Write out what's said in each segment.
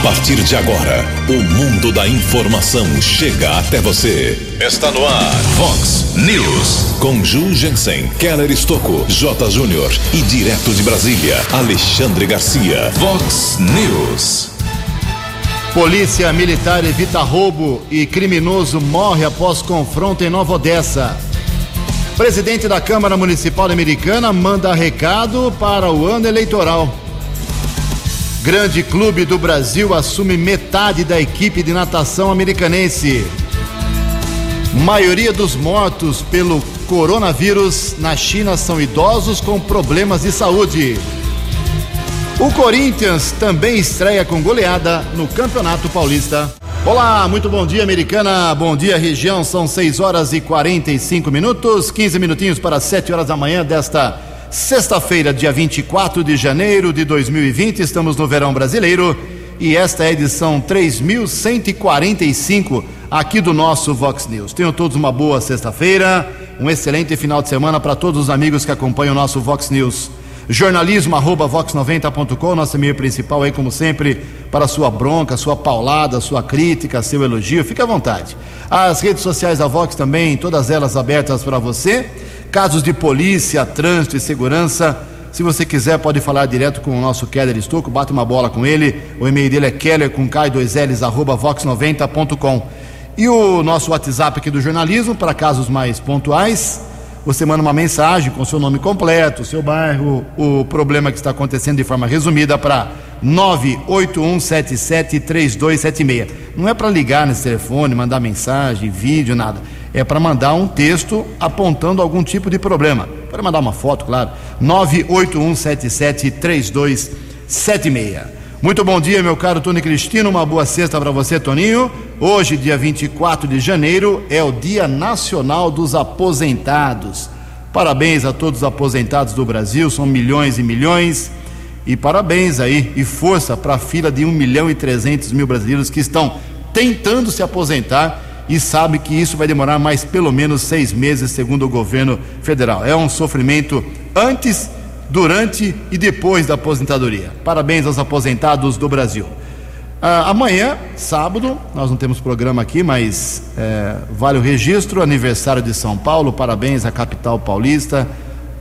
A partir de agora, o mundo da informação chega até você. Está no ar, Fox News. Com Ju Jensen, Keller Estocco, J. Júnior e direto de Brasília, Alexandre Garcia. Fox News. Polícia Militar evita roubo e criminoso morre após confronto em Nova Odessa. Presidente da Câmara Municipal Americana manda recado para o ano eleitoral. Grande Clube do Brasil assume metade da equipe de natação americanense. Maioria dos mortos pelo coronavírus na China são idosos com problemas de saúde. O Corinthians também estreia com goleada no Campeonato Paulista. Olá, muito bom dia, americana. Bom dia, região. São 6 horas e 45 minutos, 15 minutinhos para 7 horas da manhã desta Sexta-feira, dia 24 de janeiro de 2020, estamos no verão brasileiro e esta é a edição 3145 aqui do nosso Vox News. Tenham todos uma boa sexta-feira, um excelente final de semana para todos os amigos que acompanham o nosso Vox News. Jornalismo arroba vox90.com, nosso e-mail principal aí, como sempre, para sua bronca, sua paulada, sua crítica, seu elogio, fique à vontade. As redes sociais da Vox também, todas elas abertas para você casos de polícia, trânsito e segurança. Se você quiser, pode falar direto com o nosso Keller Estocco, bate uma bola com ele. O e-mail dele é keller com K2Ls, arroba vox90.com. E o nosso WhatsApp aqui do jornalismo, para casos mais pontuais, você manda uma mensagem com seu nome completo, seu bairro, o problema que está acontecendo de forma resumida para 981773276. Não é para ligar nesse telefone, mandar mensagem, vídeo, nada é para mandar um texto apontando algum tipo de problema. Pode mandar uma foto, claro. 981773276. Muito bom dia, meu caro Tony Cristino. Uma boa sexta para você, Toninho. Hoje, dia 24 de janeiro, é o Dia Nacional dos Aposentados. Parabéns a todos os aposentados do Brasil, são milhões e milhões. E parabéns aí e força para a fila de 1 milhão e 300 mil brasileiros que estão tentando se aposentar e sabe que isso vai demorar mais pelo menos seis meses, segundo o governo federal. É um sofrimento antes, durante e depois da aposentadoria. Parabéns aos aposentados do Brasil. Ah, amanhã, sábado, nós não temos programa aqui, mas é, vale o registro, aniversário de São Paulo, parabéns à capital paulista,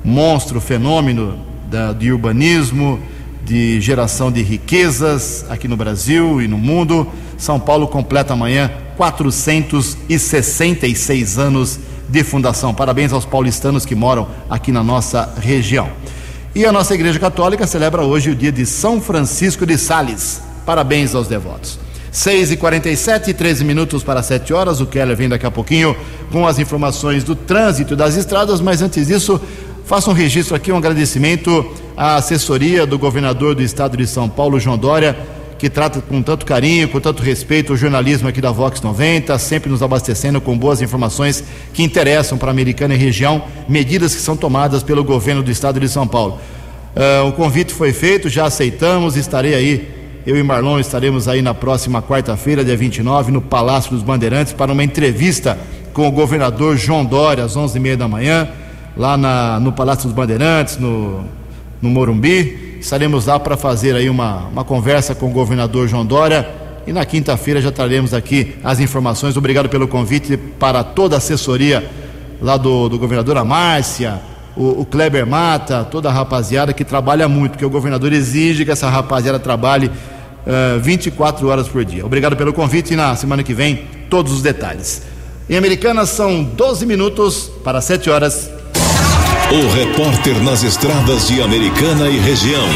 monstro, fenômeno da, de urbanismo, de geração de riquezas aqui no Brasil e no mundo. São Paulo completa amanhã 466 anos de fundação. Parabéns aos paulistanos que moram aqui na nossa região. E a nossa Igreja Católica celebra hoje o dia de São Francisco de Sales. Parabéns aos devotos. 6 e 47 13 minutos para 7 horas. O Keller vem daqui a pouquinho com as informações do trânsito das estradas, mas antes disso, faça um registro aqui, um agradecimento à assessoria do governador do estado de São Paulo, João Dória que trata com tanto carinho, com tanto respeito o jornalismo aqui da Vox 90, sempre nos abastecendo com boas informações que interessam para a Americana e região, medidas que são tomadas pelo governo do estado de São Paulo. Uh, o convite foi feito, já aceitamos, estarei aí, eu e Marlon estaremos aí na próxima quarta-feira, dia 29, no Palácio dos Bandeirantes, para uma entrevista com o governador João Dória, às 11h30 da manhã, lá na, no Palácio dos Bandeirantes, no, no Morumbi Estaremos lá para fazer aí uma, uma conversa com o governador João Dória e na quinta-feira já traremos aqui as informações. Obrigado pelo convite para toda a assessoria lá do, do governador, a Márcia, o, o, Kleber Mata, toda a rapaziada que trabalha muito, porque o governador exige que essa rapaziada trabalhe uh, eh, 24 horas por dia. Obrigado pelo convite e na semana que vem todos os detalhes. Em Americanas são 12 minutos para 7 horas. O repórter nas estradas de Americana e região,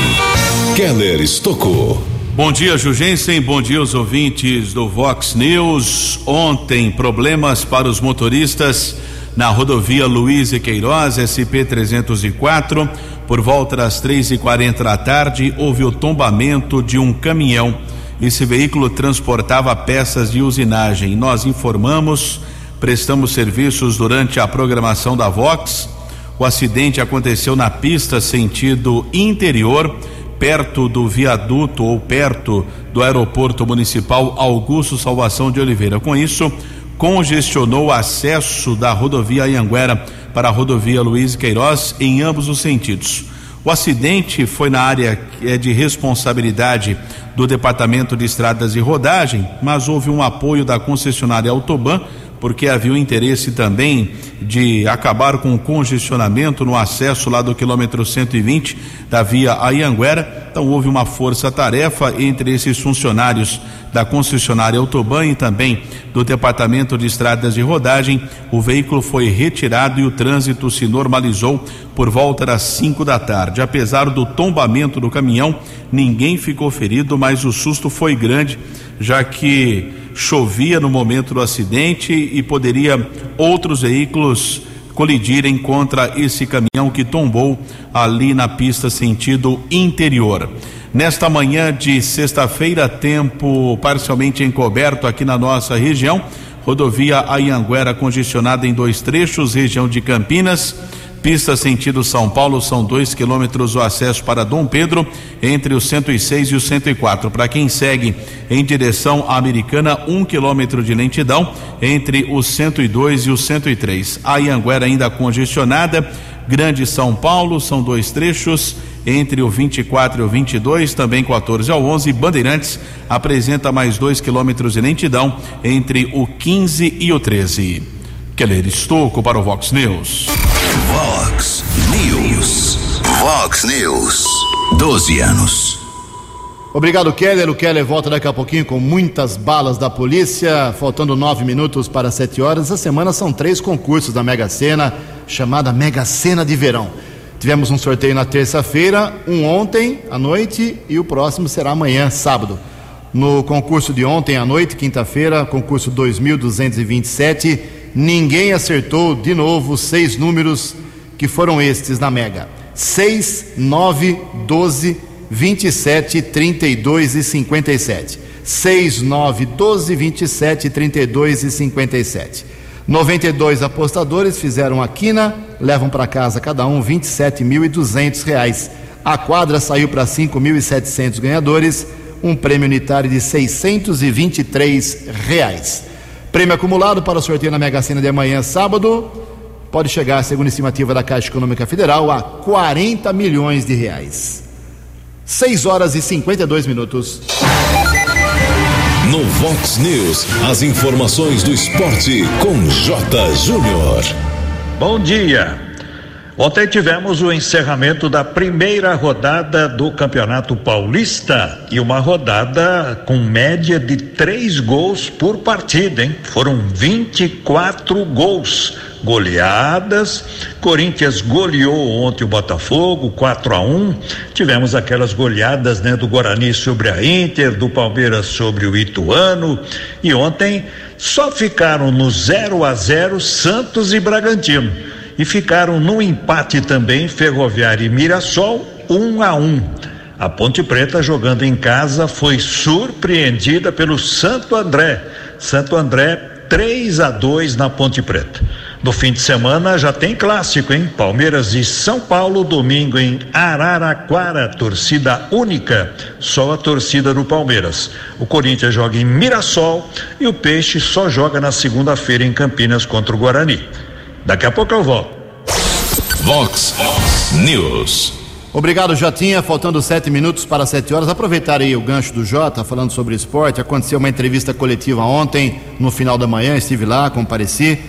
Keller Estocou. Bom dia, Jugensen. Bom dia, os ouvintes do Vox News. Ontem, problemas para os motoristas na rodovia Luiz e Queiroz, SP 304. Por volta das três e quarenta da tarde, houve o tombamento de um caminhão. Esse veículo transportava peças de usinagem. Nós informamos, prestamos serviços durante a programação da Vox o acidente aconteceu na pista sentido interior, perto do viaduto ou perto do aeroporto municipal Augusto Salvação de Oliveira. Com isso, congestionou o acesso da rodovia Anhanguera para a rodovia Luiz Queiroz em ambos os sentidos. O acidente foi na área é de responsabilidade do Departamento de Estradas e Rodagem, mas houve um apoio da concessionária Autoban porque havia o interesse também de acabar com o congestionamento no acesso lá do quilômetro 120 da via Ayanguera. Então houve uma força-tarefa entre esses funcionários da concessionária Autoban e também do Departamento de Estradas de Rodagem. O veículo foi retirado e o trânsito se normalizou por volta das 5 da tarde. Apesar do tombamento do caminhão, ninguém ficou ferido, mas o susto foi grande, já que chovia no momento do acidente e poderia outros veículos colidirem contra esse caminhão que tombou ali na pista sentido interior. Nesta manhã de sexta-feira, tempo parcialmente encoberto aqui na nossa região, rodovia Ayanguera congestionada em dois trechos, região de Campinas Pista sentido São Paulo são dois quilômetros o acesso para Dom Pedro entre o 106 e o 104. Para quem segue em direção à Americana, um quilômetro de lentidão entre o 102 e o 103. A Ianguera ainda congestionada. Grande São Paulo são dois trechos entre o 24 e o 22, também 14 ao 11. Bandeirantes apresenta mais dois quilômetros de lentidão entre o 15 e o 13. Keller Estocco para o Vox News. Vox News. 12 anos. Obrigado, Keller. O Keller volta daqui a pouquinho com muitas balas da polícia. Faltando nove minutos para sete horas. Essa semana são três concursos da Mega Sena, chamada Mega Sena de Verão. Tivemos um sorteio na terça-feira, um ontem à noite e o próximo será amanhã, sábado. No concurso de ontem à noite, quinta-feira, concurso 2227 ninguém acertou de novo seis números que foram estes na Mega: 6, 9, 12, 27, 32 e 57. 6, 9, 12, 27, 32 e 57. 92 apostadores fizeram a quina, levam para casa cada um 27.200 reais. A quadra saiu para 5.700 ganhadores, um prêmio unitário de 623 reais. Prêmio acumulado para o sorteio na Mega Sena de amanhã, sábado, pode chegar, segundo a estimativa da Caixa Econômica Federal, a 40 milhões de reais. 6 horas e 52 minutos. No Vox News, as informações do esporte com J. Júnior. Bom dia. Ontem tivemos o encerramento da primeira rodada do Campeonato Paulista e uma rodada com média de três gols por partida, hein? Foram 24 gols. Goleadas, Corinthians goleou ontem o Botafogo 4 a 1. Tivemos aquelas goleadas, né, do Guarani sobre a Inter, do Palmeiras sobre o Ituano, e ontem só ficaram no 0 a 0 Santos e Bragantino e ficaram no empate também Ferroviária e Mirassol, um a um. A Ponte Preta jogando em casa foi surpreendida pelo Santo André. Santo André 3 a 2 na Ponte Preta. No fim de semana já tem clássico, hein? Palmeiras e São Paulo, domingo em Araraquara, torcida única, só a torcida do Palmeiras. O Corinthians joga em Mirassol e o Peixe só joga na segunda-feira em Campinas contra o Guarani. Daqui a pouco eu volto. Vox News. Obrigado, Jotinha. Faltando sete minutos para sete horas. Aproveitar aí o gancho do Jota, falando sobre esporte. Aconteceu uma entrevista coletiva ontem, no final da manhã. Estive lá, compareci.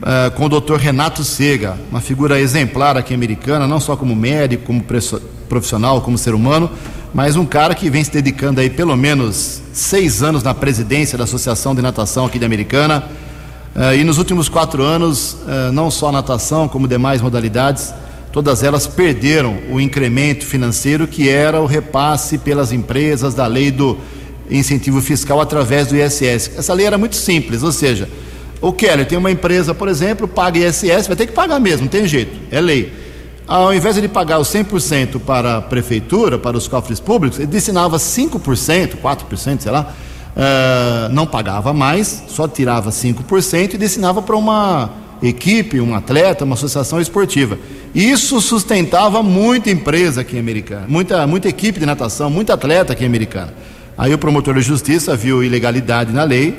Uh, com o doutor Renato Sega, uma figura exemplar aqui americana, não só como médico, como profissional, como ser humano, mas um cara que vem se dedicando aí pelo menos seis anos na presidência da Associação de Natação aqui de Americana Uh, e nos últimos quatro anos, uh, não só a natação, como demais modalidades, todas elas perderam o incremento financeiro que era o repasse pelas empresas da lei do incentivo fiscal através do ISS. Essa lei era muito simples, ou seja, o Keller tem uma empresa, por exemplo, paga ISS, vai ter que pagar mesmo, não tem jeito, é lei. Ao invés de pagar os 100% para a prefeitura, para os cofres públicos, ele destinava 5%, 4%, sei lá, uh, não pagava mais, só tirava 5% e destinava para uma equipe, um atleta, uma associação esportiva. Isso sustentava muita empresa aqui em Americana, muita, muita equipe de natação, muito atleta aqui em Americana. Aí o promotor de justiça viu ilegalidade na lei,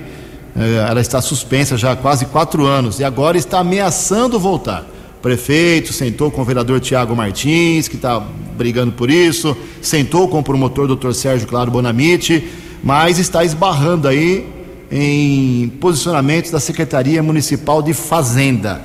ela está suspensa já há quase quatro anos e agora está ameaçando voltar. prefeito, sentou com o vereador Tiago Martins, que está brigando por isso, sentou com o promotor doutor Sérgio Claro Bonamite, mas está esbarrando aí em posicionamentos da Secretaria Municipal de Fazenda.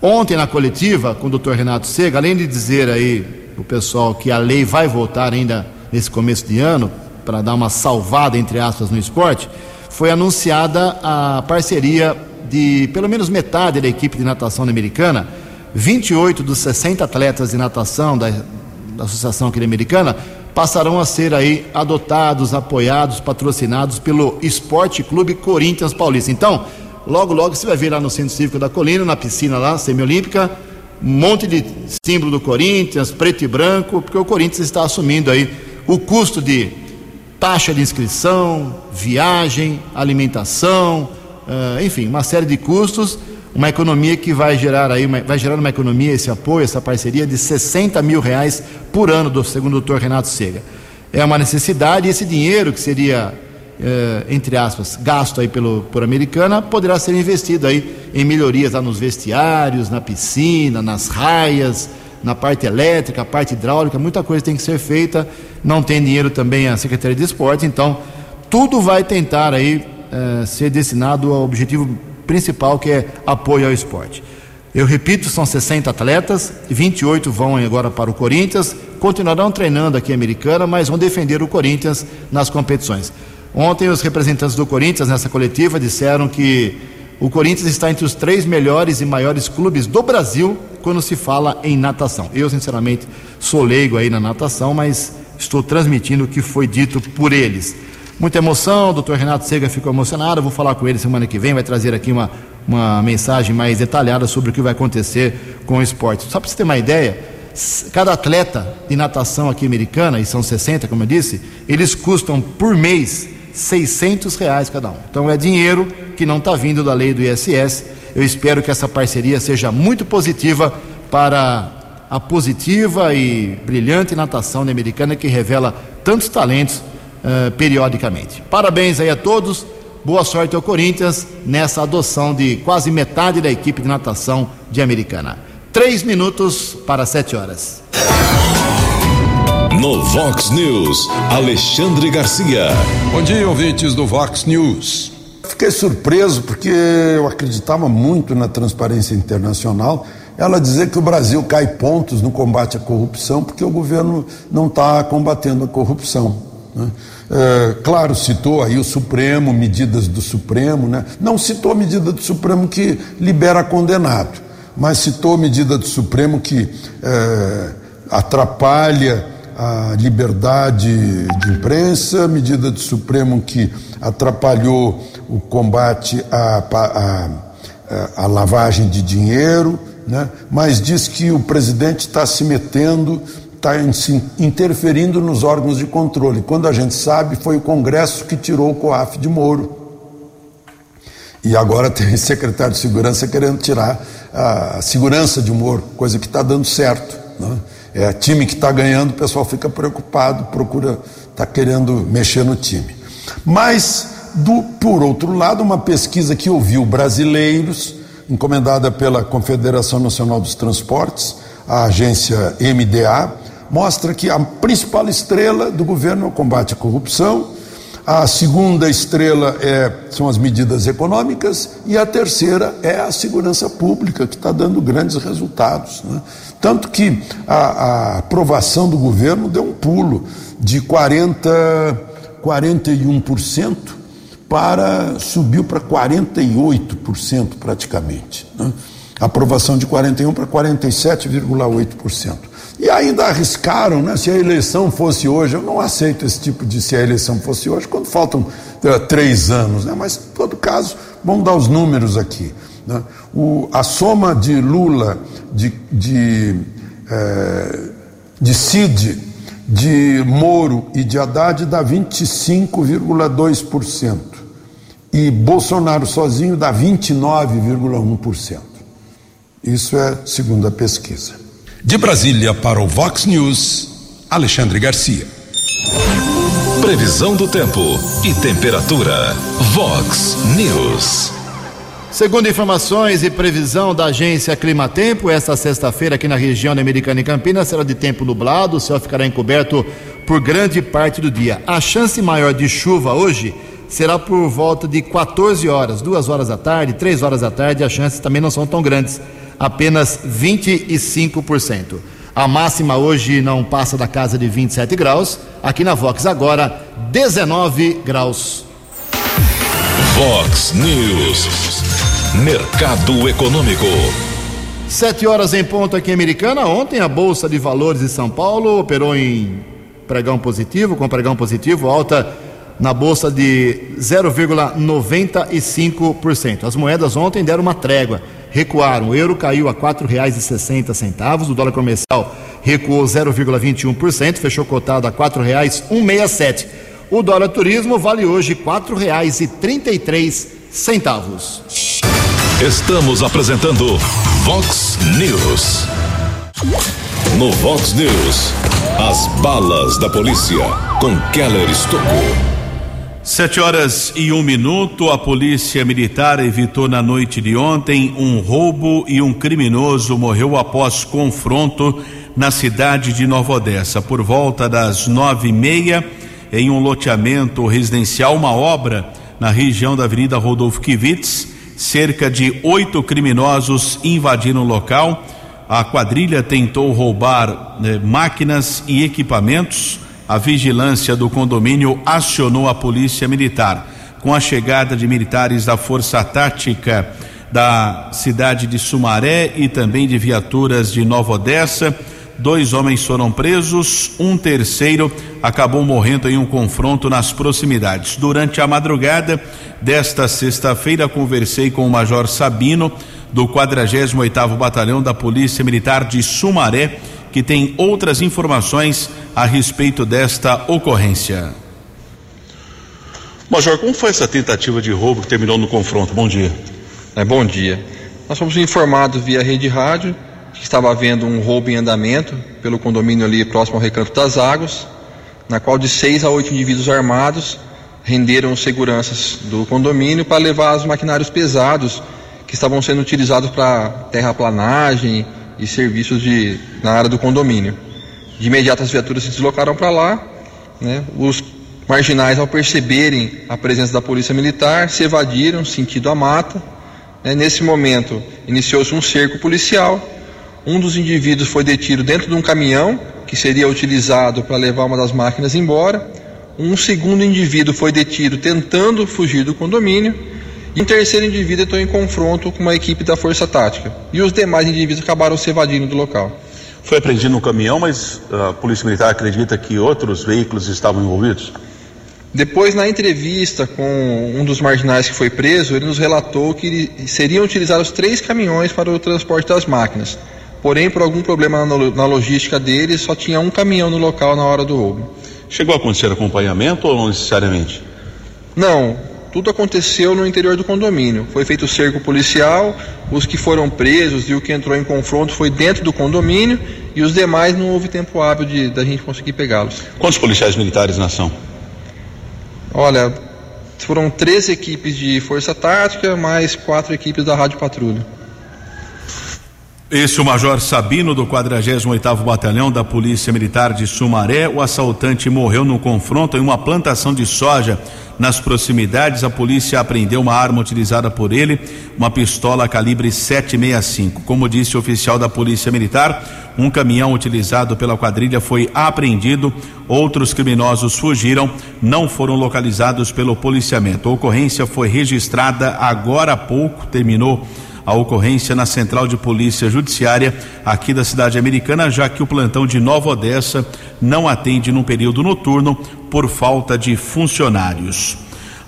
Ontem na coletiva com o doutor Renato Sega, além de dizer aí o pessoal que a lei vai voltar ainda nesse começo de ano, para dar uma salvada, entre aspas, no esporte, foi anunciada a parceria de pelo menos metade da equipe de natação americana 28 dos 60 atletas de natação da, da Associação Americana passarão a ser aí adotados, apoiados, patrocinados pelo Esporte Clube Corinthians Paulista. Então, logo, logo você vai ver lá no Centro Cívico da Colina, na piscina lá, semiolímpica, um monte de símbolo do Corinthians, preto e branco, porque o Corinthians está assumindo aí o custo de taxa de inscrição, viagem, alimentação, uh, enfim, uma série de custos uma economia que vai gerar aí, uma, vai gerar uma economia, esse apoio, essa parceria de 60 mil reais por ano, do, segundo o doutor Renato Sega. É uma necessidade e esse dinheiro que seria, eh, entre aspas, gasto aí pelo, por Americana, poderá ser investido aí em melhorias lá nos vestiários, na piscina, nas raias, na parte elétrica, parte hidráulica, muita coisa tem que ser feita. Não tem dinheiro também a Secretaria de Esportes, então tudo vai tentar aí eh, ser destinado ao objetivo principal que é apoio ao esporte. Eu repito, são 60 atletas, 28 vão agora para o Corinthians, continuarão treinando aqui Americana, mas vão defender o Corinthians nas competições. Ontem os representantes do Corinthians nessa coletiva disseram que o Corinthians está entre os três melhores e maiores clubes do Brasil quando se fala em natação. Eu, sinceramente, sou leigo aí na natação, mas estou transmitindo o que foi dito por eles. Muita emoção, o doutor Renato Sega ficou emocionado. vou falar com ele semana que vem, vai trazer aqui uma, uma mensagem mais detalhada sobre o que vai acontecer com o esporte. Só para você ter uma ideia, cada atleta de natação aqui americana, e são 60, como eu disse, eles custam por mês 600 reais cada um. Então é dinheiro que não está vindo da lei do ISS. Eu espero que essa parceria seja muito positiva para a positiva e brilhante natação americana que revela tantos talentos uh, periodicamente. Parabéns aí a todos. Boa sorte ao Corinthians nessa adoção de quase metade da equipe de natação de Americana. Três minutos para sete horas. No Vox News, Alexandre Garcia. Bom dia, ouvintes do Vox News. Fiquei surpreso porque eu acreditava muito na transparência internacional. Ela dizer que o Brasil cai pontos no combate à corrupção porque o governo não está combatendo a corrupção. Né? É, claro, citou aí o Supremo, medidas do Supremo, né? não citou medida do Supremo que libera condenado, mas citou medida do Supremo que é, atrapalha a liberdade de imprensa, medida do Supremo que atrapalhou o combate à, à, à lavagem de dinheiro, né? mas diz que o presidente está se metendo está interferindo nos órgãos de controle. Quando a gente sabe, foi o Congresso que tirou o COAF de Moro. E agora tem secretário de segurança querendo tirar a segurança de Moro, coisa que está dando certo. Né? É time que está ganhando, o pessoal fica preocupado, procura, está querendo mexer no time. Mas, do, por outro lado, uma pesquisa que ouviu brasileiros, encomendada pela Confederação Nacional dos Transportes, a agência MDA, mostra que a principal estrela do governo é o combate à corrupção, a segunda estrela é, são as medidas econômicas e a terceira é a segurança pública, que está dando grandes resultados. Né? Tanto que a, a, aprovação do governo deu um pulo de 40, 41% para subiu para 48% praticamente. Né? Aprovação de 41 para 47,8%. E ainda arriscaram, né? Se a eleição fosse hoje, eu não aceito esse tipo de se a eleição fosse hoje, quando faltam uh, três anos, né? Mas, em todo caso, vamos dar os números aqui. Né? O, a soma de Lula, de, de, eh, de Cid, de Moro e de Haddad dá 25,2%. E Bolsonaro sozinho dá 29,1%. Isso é segundo a pesquisa. De Brasília para o Vox News, Alexandre Garcia. Previsão do tempo e temperatura. Vox News. Segundo informações e previsão da agência Climatempo, esta sexta-feira aqui na região da Americana e Campinas será de tempo nublado, o céu ficará encoberto por grande parte do dia. A chance maior de chuva hoje será por volta de 14 horas, 2 horas da tarde, 3 horas da tarde, as chances também não são tão grandes, apenas 25%. A máxima hoje não passa da casa de 27 graus, aqui na Vox agora 19 graus. Vox News. Mercado Econômico. Sete horas em ponto aqui em Americana. Ontem a Bolsa de Valores de São Paulo operou em pregão positivo, com pregão positivo, alta na bolsa de 0,95%. As moedas ontem deram uma trégua, recuaram. O euro caiu a R$ 4,60, o dólar comercial recuou 0,21%, fechou cotado a R$ 4,167. O dólar turismo vale hoje R$ 4,33 centavos. Estamos apresentando Vox News. No Vox News, as balas da polícia com Keller Estocou. Sete horas e um minuto, a polícia militar evitou na noite de ontem um roubo e um criminoso morreu após confronto na cidade de Nova Odessa. Por volta das nove e meia, em um loteamento residencial, uma obra na região da Avenida Rodolfo Kivitz, cerca de oito criminosos invadiram o local. A quadrilha tentou roubar né, máquinas e equipamentos. A vigilância do condomínio acionou a polícia militar. Com a chegada de militares da Força Tática da cidade de Sumaré e também de viaturas de Nova Odessa, dois homens foram presos, um terceiro acabou morrendo em um confronto nas proximidades. Durante a madrugada desta sexta-feira, conversei com o Major Sabino, do 48º Batalhão da Polícia Militar de Sumaré, que tem outras informações a respeito desta ocorrência. Major, como foi essa tentativa de roubo que terminou no confronto? Bom dia. É, bom dia. Nós fomos informados via rede rádio que estava havendo um roubo em andamento pelo condomínio ali próximo ao Recanto das Águas, na qual de seis a oito indivíduos armados renderam seguranças do condomínio para levar os maquinários pesados que estavam sendo utilizados para terraplanagem e serviços de, na área do condomínio. De imediato as viaturas se deslocaram para lá, né? os marginais ao perceberem a presença da polícia militar se evadiram sentido a mata. Né? Nesse momento iniciou-se um cerco policial um dos indivíduos foi detido dentro de um caminhão que seria utilizado para levar uma das máquinas embora. Um segundo indivíduo foi detido tentando fugir do condomínio. E um terceiro indivíduo entrou em confronto com uma equipe da Força Tática. E os demais indivíduos acabaram se evadindo do local. Foi apreendido um caminhão, mas a Polícia Militar acredita que outros veículos estavam envolvidos? Depois, na entrevista com um dos marginais que foi preso, ele nos relatou que seriam utilizados três caminhões para o transporte das máquinas. Porém, por algum problema na logística deles, só tinha um caminhão no local na hora do roubo. Chegou a acontecer acompanhamento ou não necessariamente? Não, tudo aconteceu no interior do condomínio. Foi feito cerco policial, os que foram presos e o que entrou em confronto foi dentro do condomínio e os demais não houve tempo hábil de da gente conseguir pegá-los. Quantos policiais militares na ação? Olha, foram três equipes de força tática mais quatro equipes da rádio patrulha. Esse é o Major Sabino do 48º Batalhão da Polícia Militar de Sumaré. O assaltante morreu no confronto em uma plantação de soja nas proximidades. A polícia apreendeu uma arma utilizada por ele, uma pistola calibre 765. Como disse o oficial da Polícia Militar, um caminhão utilizado pela quadrilha foi apreendido. Outros criminosos fugiram, não foram localizados pelo policiamento. A ocorrência foi registrada agora há pouco, terminou a ocorrência na Central de Polícia Judiciária aqui da cidade americana, já que o plantão de Nova Odessa não atende no período noturno por falta de funcionários.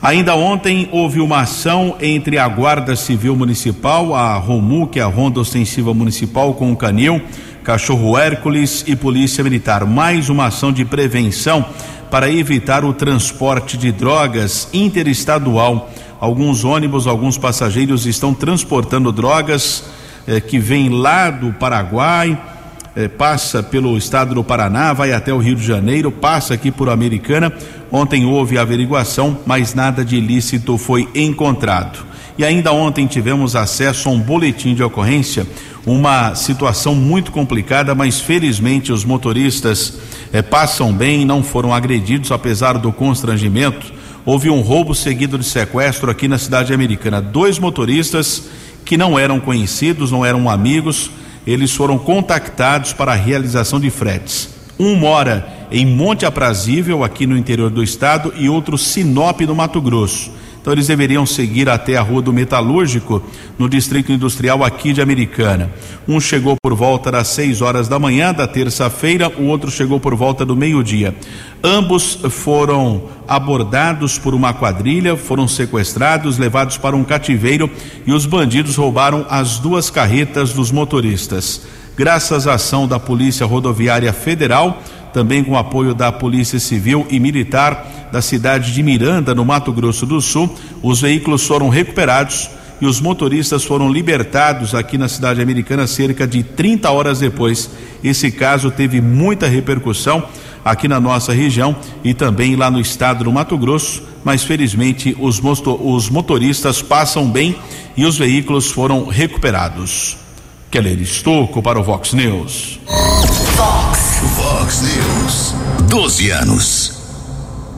Ainda ontem houve uma ação entre a Guarda Civil Municipal, a ROMU, que é a Ronda Ostensiva Municipal, com o Canil, Cachorro Hércules e Polícia Militar. Mais uma ação de prevenção para evitar o transporte de drogas interestadual alguns ônibus, alguns passageiros estão transportando drogas eh, que vêm lá do Paraguai, eh, passa pelo estado do Paraná, vai até o Rio de Janeiro, passa aqui por Americana. Ontem houve averiguação, mas nada de ilícito foi encontrado. E ainda ontem tivemos acesso a um boletim de ocorrência, uma situação muito complicada, mas felizmente os motoristas eh, passam bem, não foram agredidos apesar do constrangimento. Houve um roubo seguido de sequestro aqui na cidade americana. Dois motoristas que não eram conhecidos, não eram amigos, eles foram contactados para a realização de fretes. Um mora em Monte Aprazível, aqui no interior do estado, e outro Sinop, no Mato Grosso. Então eles deveriam seguir até a Rua do Metalúrgico, no Distrito Industrial aqui de Americana. Um chegou por volta das 6 horas da manhã da terça-feira, o outro chegou por volta do meio-dia. Ambos foram abordados por uma quadrilha, foram sequestrados, levados para um cativeiro e os bandidos roubaram as duas carretas dos motoristas. Graças à ação da Polícia Rodoviária Federal, também com apoio da Polícia Civil e Militar da cidade de Miranda, no Mato Grosso do Sul, os veículos foram recuperados e os motoristas foram libertados aqui na cidade americana cerca de 30 horas depois. Esse caso teve muita repercussão aqui na nossa região e também lá no estado do Mato Grosso, mas felizmente os, motoristas passam bem e os veículos foram recuperados. Keller Estocco para o Vox News. Vox. Vox News. 12 anos.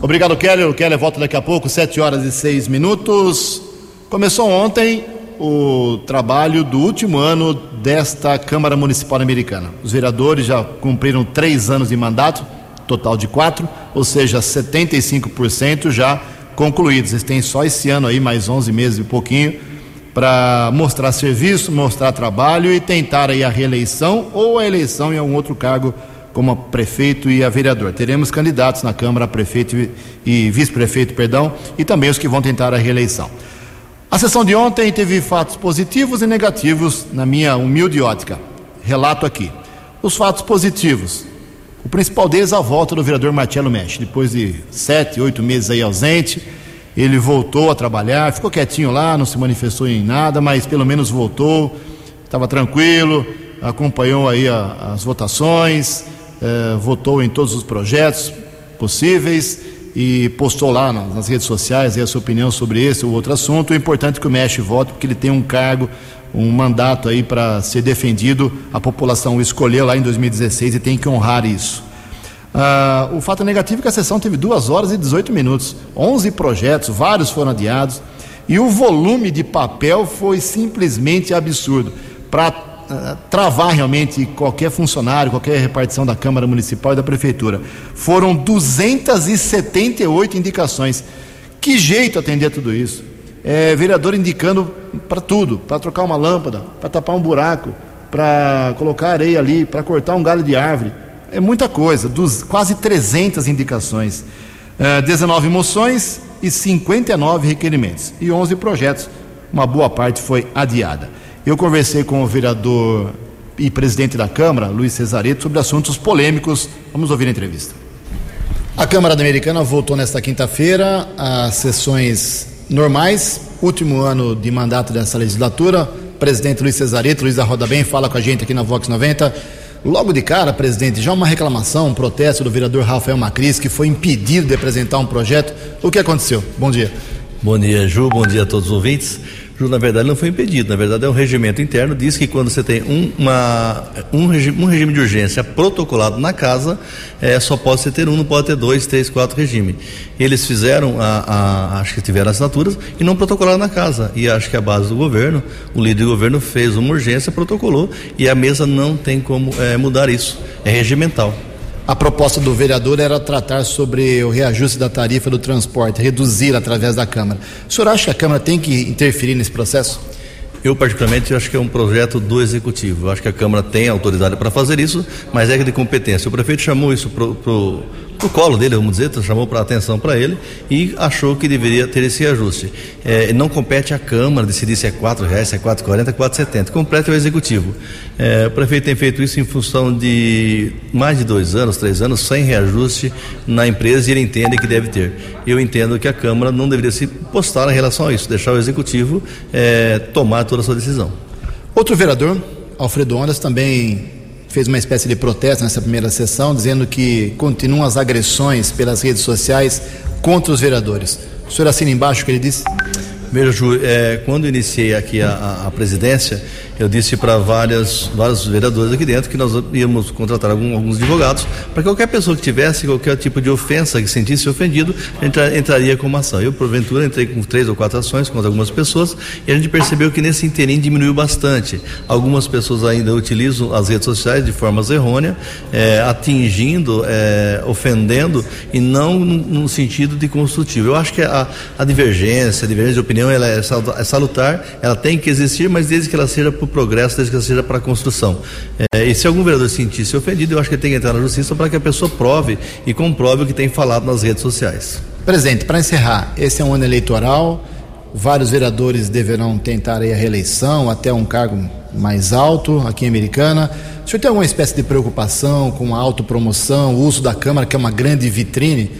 Obrigado, Keller. O Keller volta daqui a pouco, 7 horas e 6 minutos. Começou ontem o trabalho do último ano desta Câmara Municipal Americana. Os vereadores já cumpriram três anos de mandato, total de quatro, ou seja, 75% já concluídos. Eles têm só esse ano aí, mais 11 meses e pouquinho, para mostrar serviço, mostrar trabalho e tentar aí a reeleição ou a eleição em algum outro cargo como prefeito e a vereador. Teremos candidatos na Câmara, prefeito e vice-prefeito, perdão, e também os que vão tentar a reeleição. A sessão de ontem teve fatos positivos e negativos, na minha humilde ótica. Relato aqui. Os fatos positivos. O principal deles, a volta do vereador Marcelo Mesh. Depois de sete, oito meses aí ausente, ele voltou a trabalhar, ficou quietinho lá, não se manifestou em nada, mas pelo menos voltou, estava tranquilo, acompanhou aí a, as votações, eh, votou em todos os projetos possíveis e postou lá nas, nas redes sociais a sua opinião sobre esse ou outro assunto. O importante é que o Mesh vote, porque ele tem um cargo, um mandato aí para ser defendido. A população escolheu lá em 2016 e tem que honrar isso. Ah, o fato negativo é que a sessão teve duas horas e 18 minutos, 11 projetos, vários foram adiados e o volume de papel foi simplesmente absurdo para ah, travar realmente qualquer funcionário, qualquer repartição da Câmara Municipal e da Prefeitura. Foram 278 indicações. Que jeito atender tudo isso? É, vereador indicando para tudo, para trocar uma lâmpada, para tapar um buraco, para colocar areia ali, para cortar um galho de árvore é muita coisa, dos quase 300 indicações, uh, 19 moções e 59 requerimentos e 11 projetos. Uma boa parte foi adiada. Eu conversei com o vereador e presidente da Câmara, Luiz Cesareto, sobre assuntos polêmicos. Vamos ouvir a entrevista. A Câmara Americana voltou nesta quinta-feira às sessões normais, último ano de mandato dessa legislatura. Presidente Luiz Cesareto, Luiz da Roda Bem, fala com a gente aqui na Vox 90. Logo de cara, presidente, já uma reclamação, um protesto do vereador Rafael Macris, que foi impedido de apresentar um projeto. O que aconteceu? Bom dia. Bom dia, Ju. Bom dia a todos os ouvintes na verdade, não foi impedido. Na verdade, é um regimento interno. Diz que quando você tem um, uma, um, regime, um regime de urgência protocolado na casa, é, só pode ser ter um, não pode ter dois, três, quatro regimes. Eles fizeram, a, a, acho que tiveram assinaturas e não protocolaram na casa. E acho que a base do governo, o líder do governo fez uma urgência, protocolou e a mesa não tem como é, mudar isso. É regimental. A proposta do vereador era tratar sobre o reajuste da tarifa do transporte, reduzir através da Câmara. O senhor acha que a Câmara tem que interferir nesse processo? Eu, particularmente, acho que é um projeto do Executivo. Eu acho que a Câmara tem autoridade para fazer isso, mas é de competência. O prefeito chamou isso para pro colo dele, vamos dizer, chamou para atenção para ele e achou que deveria ter esse ajuste. É, não compete à Câmara decidir se é quatro reais, se é quatro quarenta, quatro setenta. Compete ao Executivo. É, o prefeito tem feito isso em função de mais de dois anos, três anos, sem reajuste na empresa e ele entende que deve ter. Eu entendo que a Câmara não deveria se postar em relação a isso, deixar o Executivo é, tomar toda a sua decisão. Outro vereador, Alfredo Ondas, também fez uma espécie de protesto nessa primeira sessão, dizendo que continuam as agressões pelas redes sociais contra os vereadores. O senhor assina embaixo o que ele disse? Veja, Ju, é, quando iniciei aqui a, a presidência, eu disse para várias vários vereadores aqui dentro que nós íamos contratar algum, alguns advogados para qualquer pessoa que tivesse qualquer tipo de ofensa, que sentisse ofendido, entra, entraria com uma ação. Eu, porventura, entrei com três ou quatro ações contra algumas pessoas e a gente percebeu que nesse interim diminuiu bastante. Algumas pessoas ainda utilizam as redes sociais de formas errôneas, é, atingindo, é, ofendendo e não no, sentido de construtivo. Eu acho que a, a divergência, a divergência de opinião, ela é, é salutar, ela tem que existir, mas desde que ela seja por progresso, desde que seja para a construção. É, e se algum vereador se sentir-se ofendido, eu acho que tem que entrar na justiça para que a pessoa prove e comprove o que tem falado nas redes sociais. Presidente, para encerrar, esse é um ano eleitoral, vários vereadores deverão tentar a reeleição até um cargo mais alto aqui em Americana. O senhor tem alguma espécie de preocupação com a autopromoção, o uso da Câmara, que é uma grande vitrine,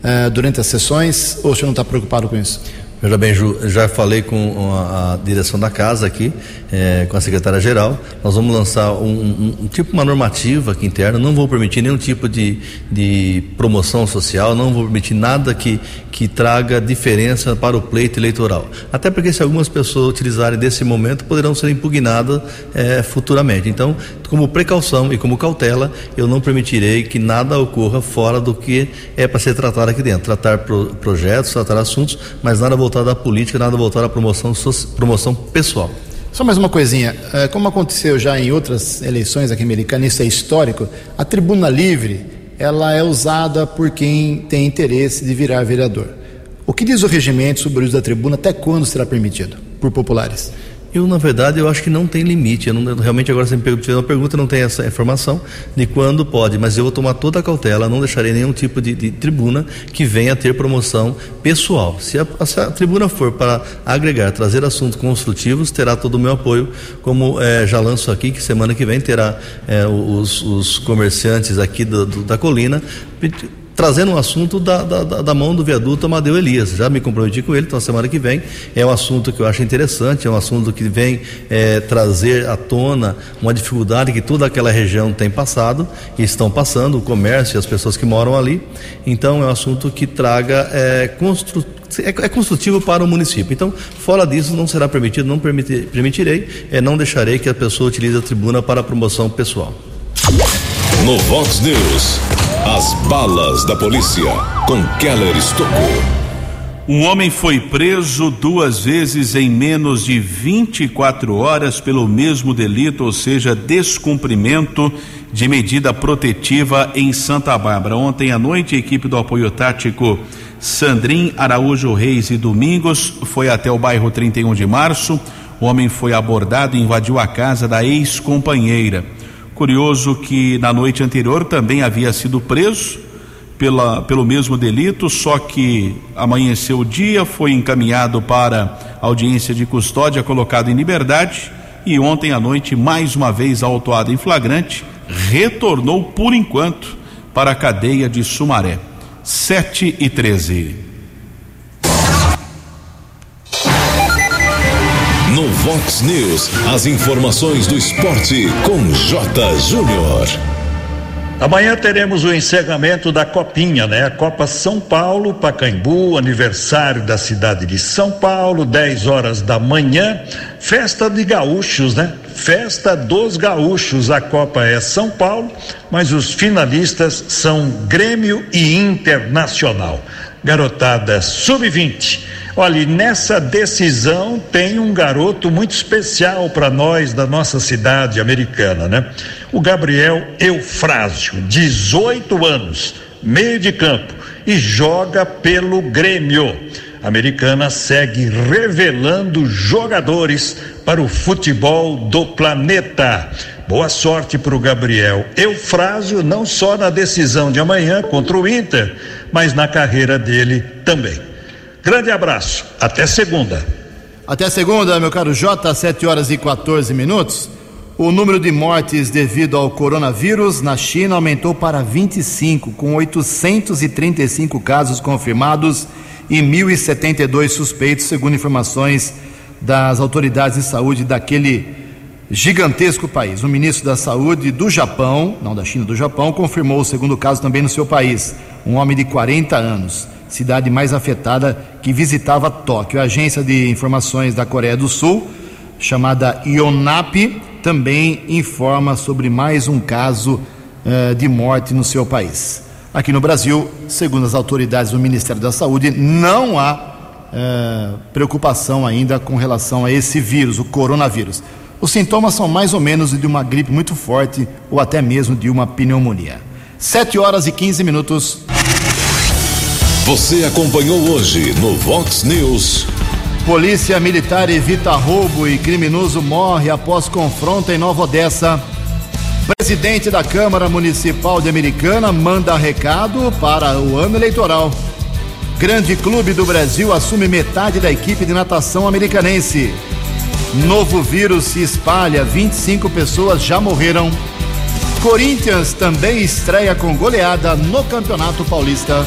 uh, durante as sessões, ou o senhor não está preocupado com isso? Veja bem, Ju, já falei com a, a direção da casa aqui, é, com a secretária-geral. Nós vamos lançar um, um, tipo uma normativa aqui interna. Não vou permitir nenhum tipo de, de promoção social, não vou permitir nada que, que traga diferença para o pleito eleitoral. Até porque se algumas pessoas utilizarem desse momento, poderão ser impugnadas é, futuramente. Então, como precaução e como cautela, eu não permitirei que nada ocorra fora do que é para ser tratado aqui dentro. Tratar pro, projetos, tratar assuntos, mas nada voltado à política, nada voltado à promoção, promoção pessoal. Só mais uma coisinha, é, como aconteceu já em outras eleições aqui americanas, isso é histórico, a tribuna livre, ela é usada por quem tem interesse de virar vereador. O que diz o regimento sobre o uso da tribuna, até quando será permitido por populares? Eu, na verdade, eu acho que não tem limite. Eu não, realmente, agora você me fez uma pergunta, não tem essa informação de quando pode, mas eu vou tomar toda a cautela, não deixarei nenhum tipo de, de tribuna que venha ter promoção pessoal. Se a, se a, tribuna for para agregar, trazer assuntos construtivos, terá todo o meu apoio, como é, já lanço aqui, que semana que vem terá é, os, os, comerciantes aqui do, do, da colina trazendo um assunto da, da, da, mão do viaduto Amadeu Elias. Já me comprometi com ele, então semana que vem é um assunto que eu acho interessante, é um assunto que vem é, trazer à tona uma dificuldade que toda aquela região tem passado e estão passando, o comércio e as pessoas que moram ali. Então é um assunto que traga é, constru é, é construtivo para o município. Então, fora disso, não será permitido, não permitir, permitirei, é, não deixarei que a pessoa utilize a tribuna para promoção pessoal. No Vox News, as balas da polícia com Keller Estocou. Um homem foi preso duas vezes em menos de 24 horas pelo mesmo delito, ou seja, descumprimento de medida protetiva em Santa Bárbara. Ontem à noite, a equipe do apoio tático Sandrin Araújo Reis e Domingos foi até o bairro 31 de março. O homem foi abordado e invadiu a casa da ex-companheira. Curioso que na noite anterior também havia sido preso pela, pelo mesmo delito, só que amanheceu o dia, foi encaminhado para audiência de custódia, colocado em liberdade e ontem à noite, mais uma vez autuado em flagrante, retornou por enquanto para a cadeia de Sumaré. 7 e 13. Vox News, as informações do esporte com J. Júnior. Amanhã teremos o encerramento da Copinha, né? A Copa São Paulo, Pacaembu, aniversário da cidade de São Paulo, 10 horas da manhã. Festa de gaúchos, né? Festa dos gaúchos. A Copa é São Paulo, mas os finalistas são Grêmio e Internacional. Garotada sub-20 Olha, nessa decisão tem um garoto muito especial para nós da nossa cidade americana, né? O Gabriel Eufrásio, 18 anos, meio de campo e joga pelo Grêmio. A americana segue revelando jogadores para o futebol do planeta. Boa sorte para o Gabriel Eufrásio, não só na decisão de amanhã contra o Inter, mas na carreira dele também. Grande abraço, até segunda. Até segunda, meu caro J, 7 horas e 14 minutos. O número de mortes devido ao coronavírus na China aumentou para 25, com 835 casos confirmados e 1.072 suspeitos, segundo informações das autoridades de saúde daquele gigantesco país. O ministro da Saúde do Japão, não da China, do Japão, confirmou o segundo caso também no seu país. Um homem de 40 anos, cidade mais afetada que visitava Tóquio. A agência de informações da Coreia do Sul, chamada Yonap, também informa sobre mais um caso uh, de morte no seu país. Aqui no Brasil, segundo as autoridades do Ministério da Saúde, não há uh, preocupação ainda com relação a esse vírus, o coronavírus. Os sintomas são mais ou menos de uma gripe muito forte ou até mesmo de uma pneumonia. 7 horas e 15 minutos. Você acompanhou hoje no Vox News. Polícia Militar evita roubo e criminoso morre após confronto em Nova Odessa. Presidente da Câmara Municipal de Americana manda recado para o ano eleitoral. Grande Clube do Brasil assume metade da equipe de natação americanense. Novo vírus se espalha, 25 pessoas já morreram. Corinthians também estreia com goleada no Campeonato Paulista.